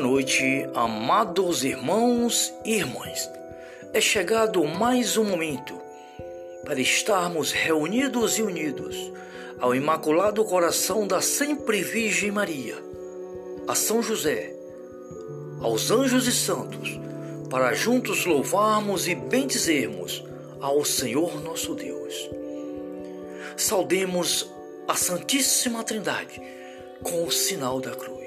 noite, amados irmãos e irmãs. É chegado mais um momento para estarmos reunidos e unidos ao Imaculado Coração da Sempre Virgem Maria, a São José, aos anjos e santos, para juntos louvarmos e bendizermos ao Senhor nosso Deus. Saudemos a Santíssima Trindade com o sinal da cruz.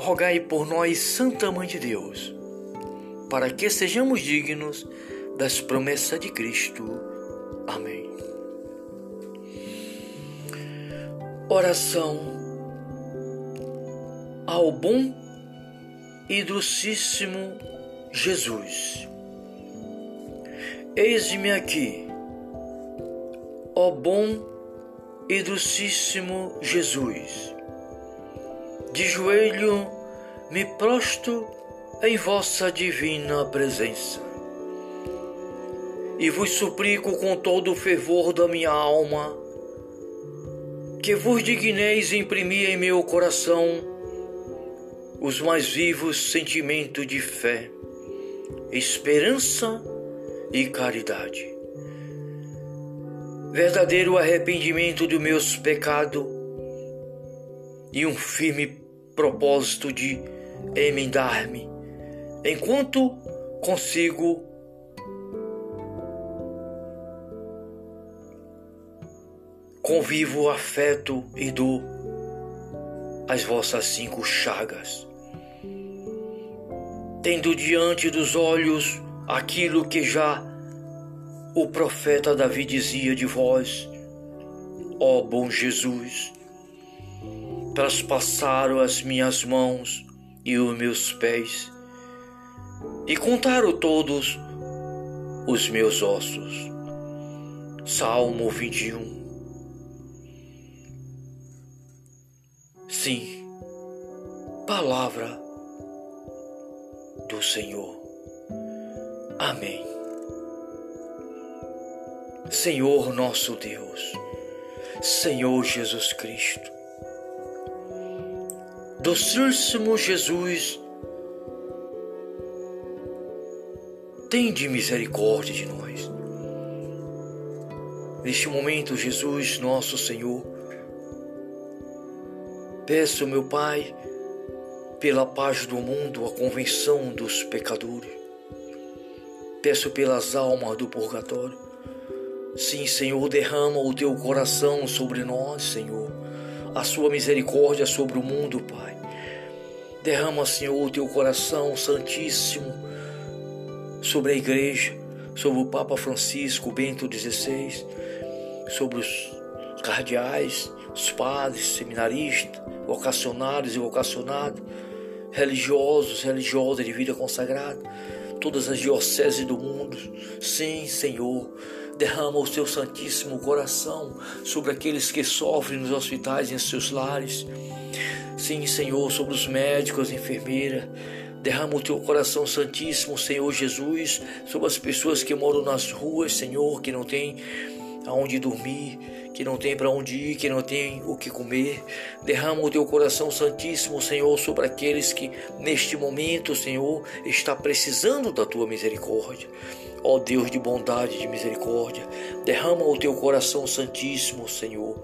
rogai por nós, Santa Mãe de Deus, para que sejamos dignos das promessas de Cristo. Amém. Oração ao bom e docíssimo Jesus. Eis-me aqui, ó bom e docíssimo Jesus de joelho me prosto em vossa divina presença. E vos suplico com todo o fervor da minha alma que vos digneis imprimir em meu coração os mais vivos sentimentos de fé, esperança e caridade. Verdadeiro arrependimento dos meus pecados e um firme propósito de emendar-me, enquanto consigo convivo afeto e dou as vossas cinco chagas. Tendo diante dos olhos aquilo que já o profeta Davi dizia de vós, ó bom Jesus, traspassaram as minhas mãos e os meus pés, e contaram todos os meus ossos. Salmo 21. Sim, palavra do Senhor. Amém. Senhor nosso Deus, Senhor Jesus Cristo, Docíssimo Jesus, tende misericórdia de nós. Neste momento, Jesus, nosso Senhor, peço, meu Pai, pela paz do mundo, a convenção dos pecadores. Peço pelas almas do purgatório. Sim, Senhor, derrama o teu coração sobre nós, Senhor a sua misericórdia sobre o mundo, Pai. Derrama, Senhor, o teu coração santíssimo sobre a igreja, sobre o Papa Francisco Bento XVI, sobre os cardeais, os padres, seminaristas, vocacionários e vocacionados, religiosos, religiosas de vida consagrada, todas as dioceses do mundo. Sim, Senhor, derrama o seu santíssimo coração sobre aqueles que sofrem nos hospitais e em seus lares. Sim, Senhor, sobre os médicos, enfermeiras. Derrama o teu coração santíssimo, Senhor Jesus, sobre as pessoas que moram nas ruas, Senhor, que não têm aonde dormir, que não tem para onde ir, que não tem o que comer. Derrama o teu coração santíssimo, Senhor, sobre aqueles que neste momento, Senhor, está precisando da tua misericórdia. Ó Deus de bondade e de misericórdia, derrama o teu coração santíssimo, Senhor,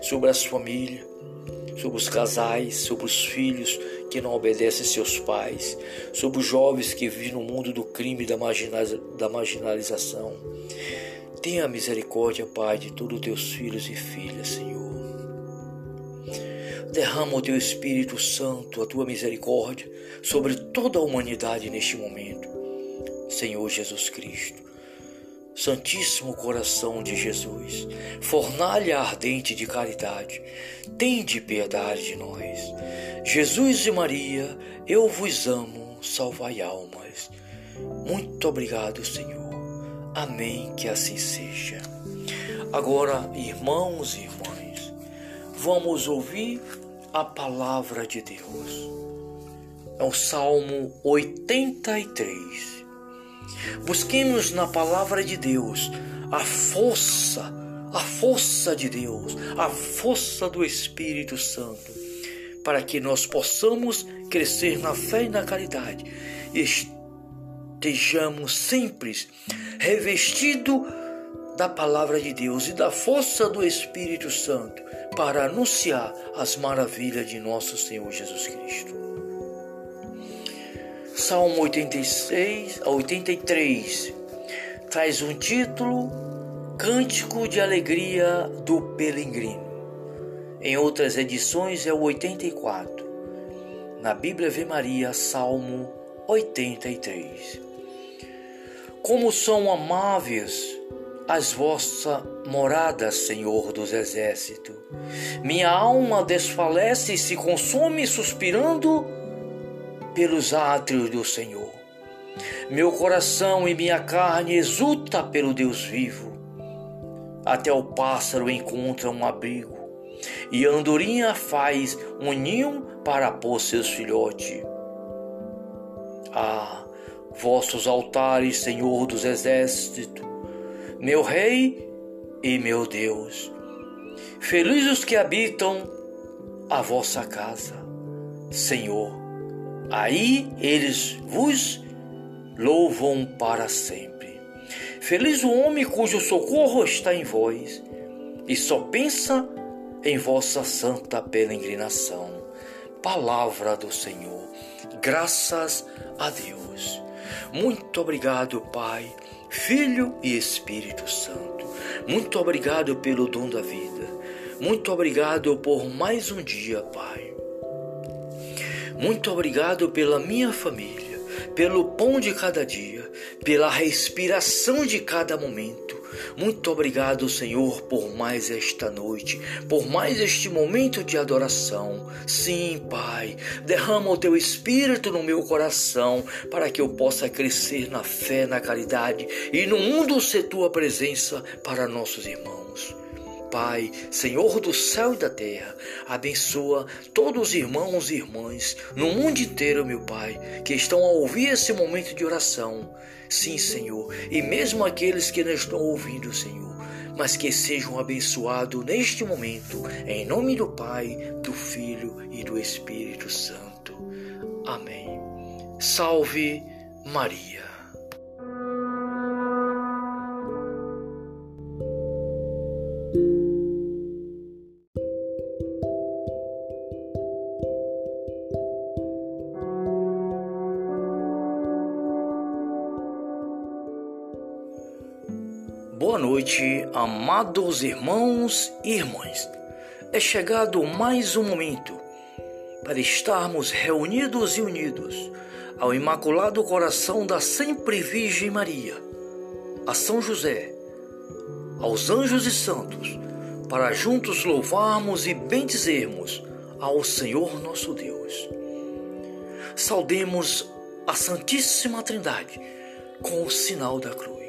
sobre as famílias, sobre os casais, sobre os filhos que não obedecem seus pais, sobre os jovens que vivem no mundo do crime e da, marginalização. Tenha misericórdia, Pai, de todos os teus filhos e filhas, Senhor. Derrama o teu Espírito Santo, a tua misericórdia, sobre toda a humanidade neste momento. Senhor Jesus Cristo. Santíssimo coração de Jesus, fornalha ardente de caridade, tende piedade de nós. Jesus e Maria, eu vos amo. salvai almas. Muito obrigado, Senhor. Amém, que assim seja. Agora, irmãos e irmãs, vamos ouvir a palavra de Deus. É o Salmo 83. Busquemos na palavra de Deus a força, a força de Deus, a força do Espírito Santo, para que nós possamos crescer na fé e na caridade estejamos sempre revestidos da palavra de Deus e da força do Espírito Santo para anunciar as maravilhas de nosso Senhor Jesus Cristo. Salmo 86 a 83 traz um título Cântico de Alegria do Peregrino. Em outras edições é o 84. Na Bíblia Vê Maria, Salmo 83. Como são amáveis as vossas moradas, Senhor dos exércitos. Minha alma desfalece e se consome suspirando pelos átrios do Senhor. Meu coração e minha carne exulta pelo Deus vivo. Até o pássaro encontra um abrigo, e a andorinha faz um ninho para pôr seus filhotes. Ah, vossos altares, Senhor dos exércitos, meu Rei e meu Deus. Felizes os que habitam a vossa casa, Senhor. Aí eles vos louvam para sempre. Feliz o homem cujo socorro está em vós e só pensa em vossa santa peregrinação. Palavra do Senhor. Graças a Deus. Muito obrigado, Pai, Filho e Espírito Santo. Muito obrigado pelo dom da vida. Muito obrigado por mais um dia, Pai. Muito obrigado pela minha família, pelo pão de cada dia, pela respiração de cada momento muito obrigado, Senhor, por mais esta noite, por mais este momento de adoração. Sim, Pai, derrama o teu espírito no meu coração para que eu possa crescer na fé, na caridade e no mundo ser tua presença para nossos irmãos. Pai, Senhor do céu e da terra, abençoa todos os irmãos e irmãs no mundo inteiro, meu Pai, que estão a ouvir esse momento de oração. Sim, Senhor, e mesmo aqueles que não estão ouvindo, Senhor, mas que sejam abençoados neste momento, em nome do Pai, do Filho e do Espírito Santo. Amém. Salve Maria. Noite, amados irmãos e irmãs. É chegado mais um momento para estarmos reunidos e unidos ao Imaculado Coração da Sempre Virgem Maria, a São José, aos anjos e santos, para juntos louvarmos e bendizermos ao Senhor nosso Deus. Saudemos a Santíssima Trindade com o sinal da cruz.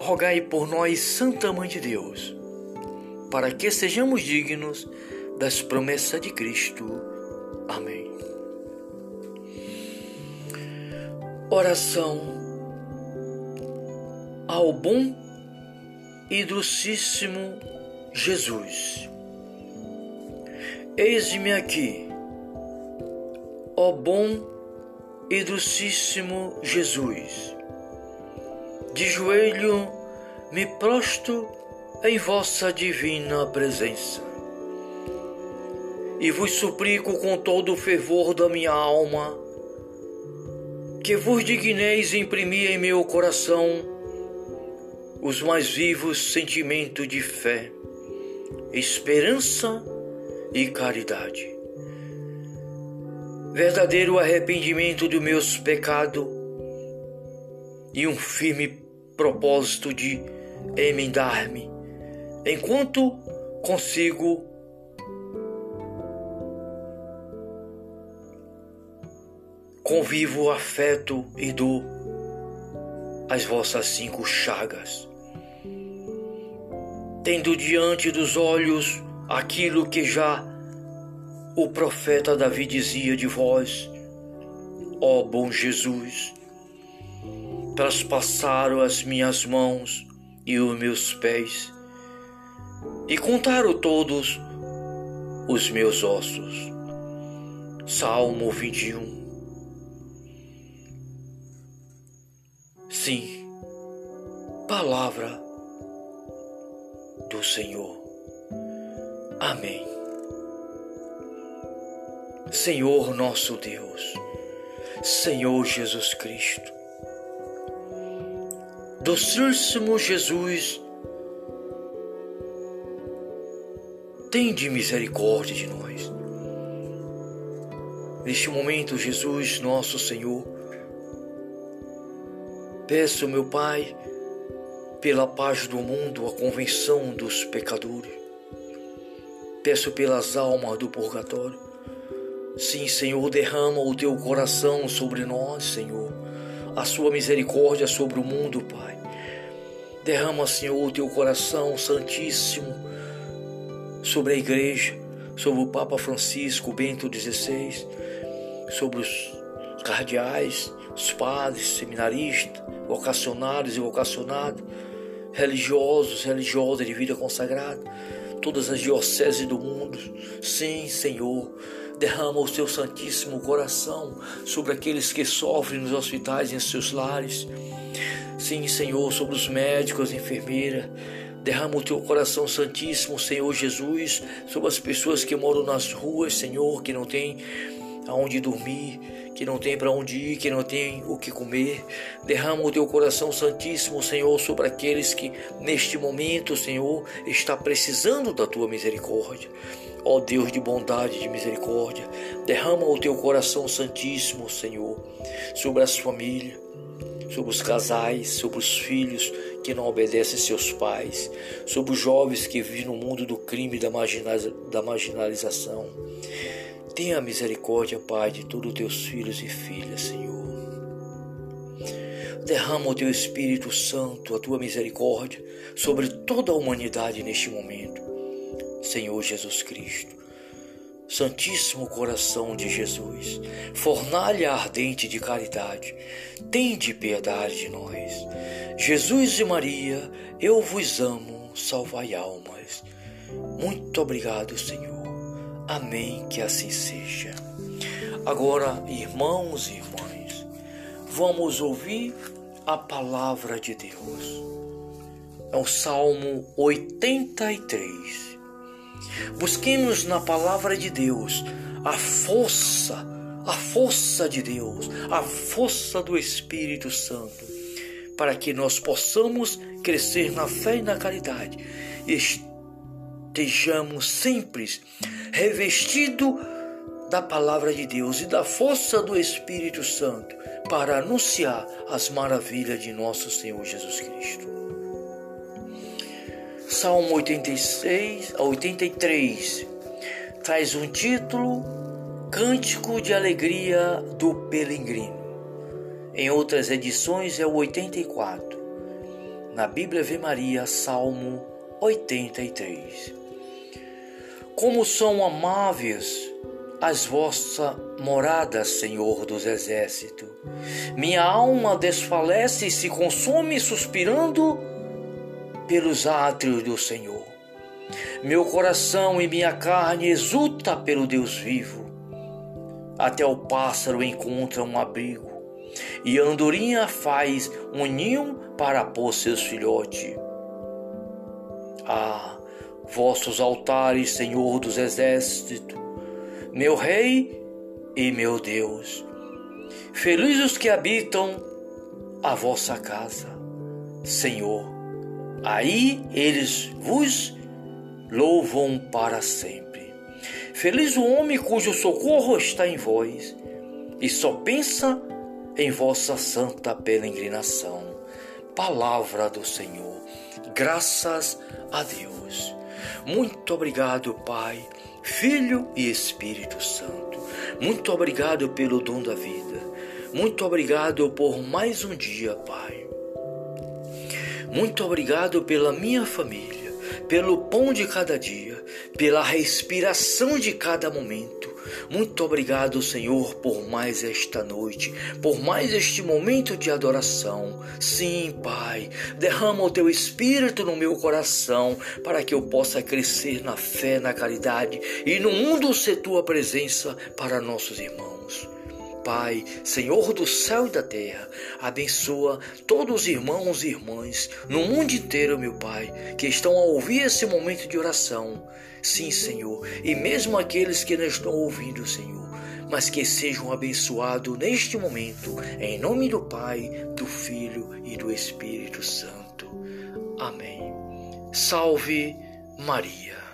rogai por nós, Santa Mãe de Deus, para que sejamos dignos das promessas de Cristo. Amém. Oração ao bom e docíssimo Jesus. Eis-me aqui, ó bom e docíssimo Jesus de joelho me prosto em vossa divina presença. E vos suplico com todo o fervor da minha alma que vos digneis imprimir em meu coração os mais vivos sentimentos de fé, esperança e caridade. Verdadeiro arrependimento dos meus pecados e um firme propósito de emendar-me. Enquanto consigo convivo afeto e dou as vossas cinco chagas, tendo diante dos olhos aquilo que já o profeta Davi dizia de vós, ó bom Jesus, traspassaram as minhas mãos e os meus pés, e contaram todos os meus ossos. Salmo 21. Sim, palavra do Senhor. Amém. Senhor nosso Deus, Senhor Jesus Cristo, docíssimo Jesus, tem de misericórdia de nós. Neste momento, Jesus, nosso Senhor, peço, meu Pai, pela paz do mundo, a convenção dos pecadores. Peço pelas almas do purgatório Sim, Senhor, derrama o teu coração sobre nós, Senhor. A sua misericórdia sobre o mundo, Pai. Derrama, Senhor, o teu coração santíssimo sobre a igreja, sobre o Papa Francisco Bento XVI, sobre os cardeais, os padres, seminaristas, vocacionários e vocacionados, religiosos, religiosas de vida consagrada, todas as dioceses do mundo. Sim, Senhor, derrama o seu santíssimo coração sobre aqueles que sofrem nos hospitais e em seus lares. Sim, Senhor, sobre os médicos, enfermeiras. Derrama o teu coração santíssimo, Senhor Jesus, sobre as pessoas que moram nas ruas, Senhor, que não têm aonde dormir, que não tem para onde ir, que não tem o que comer. Derrama o teu coração santíssimo, Senhor, sobre aqueles que neste momento, Senhor, está precisando da tua misericórdia. Ó Deus de bondade e de misericórdia, derrama o teu coração santíssimo, Senhor, sobre as famílias, sobre os casais, sobre os filhos que não obedecem seus pais, sobre os jovens que vivem no mundo do crime e da marginalização. Tenha misericórdia, Pai, de todos os teus filhos e filhas, Senhor. Derrama o teu Espírito Santo, a tua misericórdia, sobre toda a humanidade neste momento. Senhor Jesus Cristo. Santíssimo coração de Jesus, fornalha ardente de caridade, tende piedade de nós. Jesus e Maria, eu vos amo, salvai almas. Muito obrigado, Senhor. Amém, que assim seja. Agora, irmãos e irmãs, vamos ouvir a palavra de Deus. É o Salmo 83. Busquemos na palavra de Deus a força, a força de Deus, a força do Espírito Santo, para que nós possamos crescer na fé e na caridade estejamos sempre revestidos da palavra de Deus e da força do Espírito Santo para anunciar as maravilhas de nosso Senhor Jesus Cristo. Salmo 86 a 83 traz um título Cântico de Alegria do Peregrino. Em outras edições é o 84. Na Bíblia Ave Maria, Salmo 83. Como são amáveis as vossas moradas, Senhor dos exércitos. Minha alma desfalece e se consome suspirando pelos átrios do Senhor. Meu coração e minha carne exulta pelo Deus vivo. Até o pássaro encontra um abrigo, e a andorinha faz um ninho para pôr seus filhotes. Ah, vossos altares, Senhor dos exércitos, meu Rei e meu Deus, Felizes os que habitam a vossa casa, Senhor. Aí eles vos louvam para sempre. Feliz o homem cujo socorro está em vós e só pensa em vossa santa peregrinação. Palavra do Senhor. Graças a Deus. Muito obrigado, Pai, Filho e Espírito Santo. Muito obrigado pelo dom da vida. Muito obrigado por mais um dia, Pai. Muito obrigado pela minha família, pelo pão de cada dia, pela respiração de cada momento muito obrigado, Senhor, por mais esta noite, por mais este momento de adoração. Sim, Pai, derrama o teu espírito no meu coração para que eu possa crescer na fé, na caridade e no mundo ser tua presença para nossos irmãos. Pai, Senhor do céu e da terra, abençoa todos os irmãos e irmãs no mundo inteiro, meu Pai, que estão a ouvir esse momento de oração. Sim, Senhor, e mesmo aqueles que não estão ouvindo, Senhor, mas que sejam abençoados neste momento, em nome do Pai, do Filho e do Espírito Santo. Amém. Salve Maria.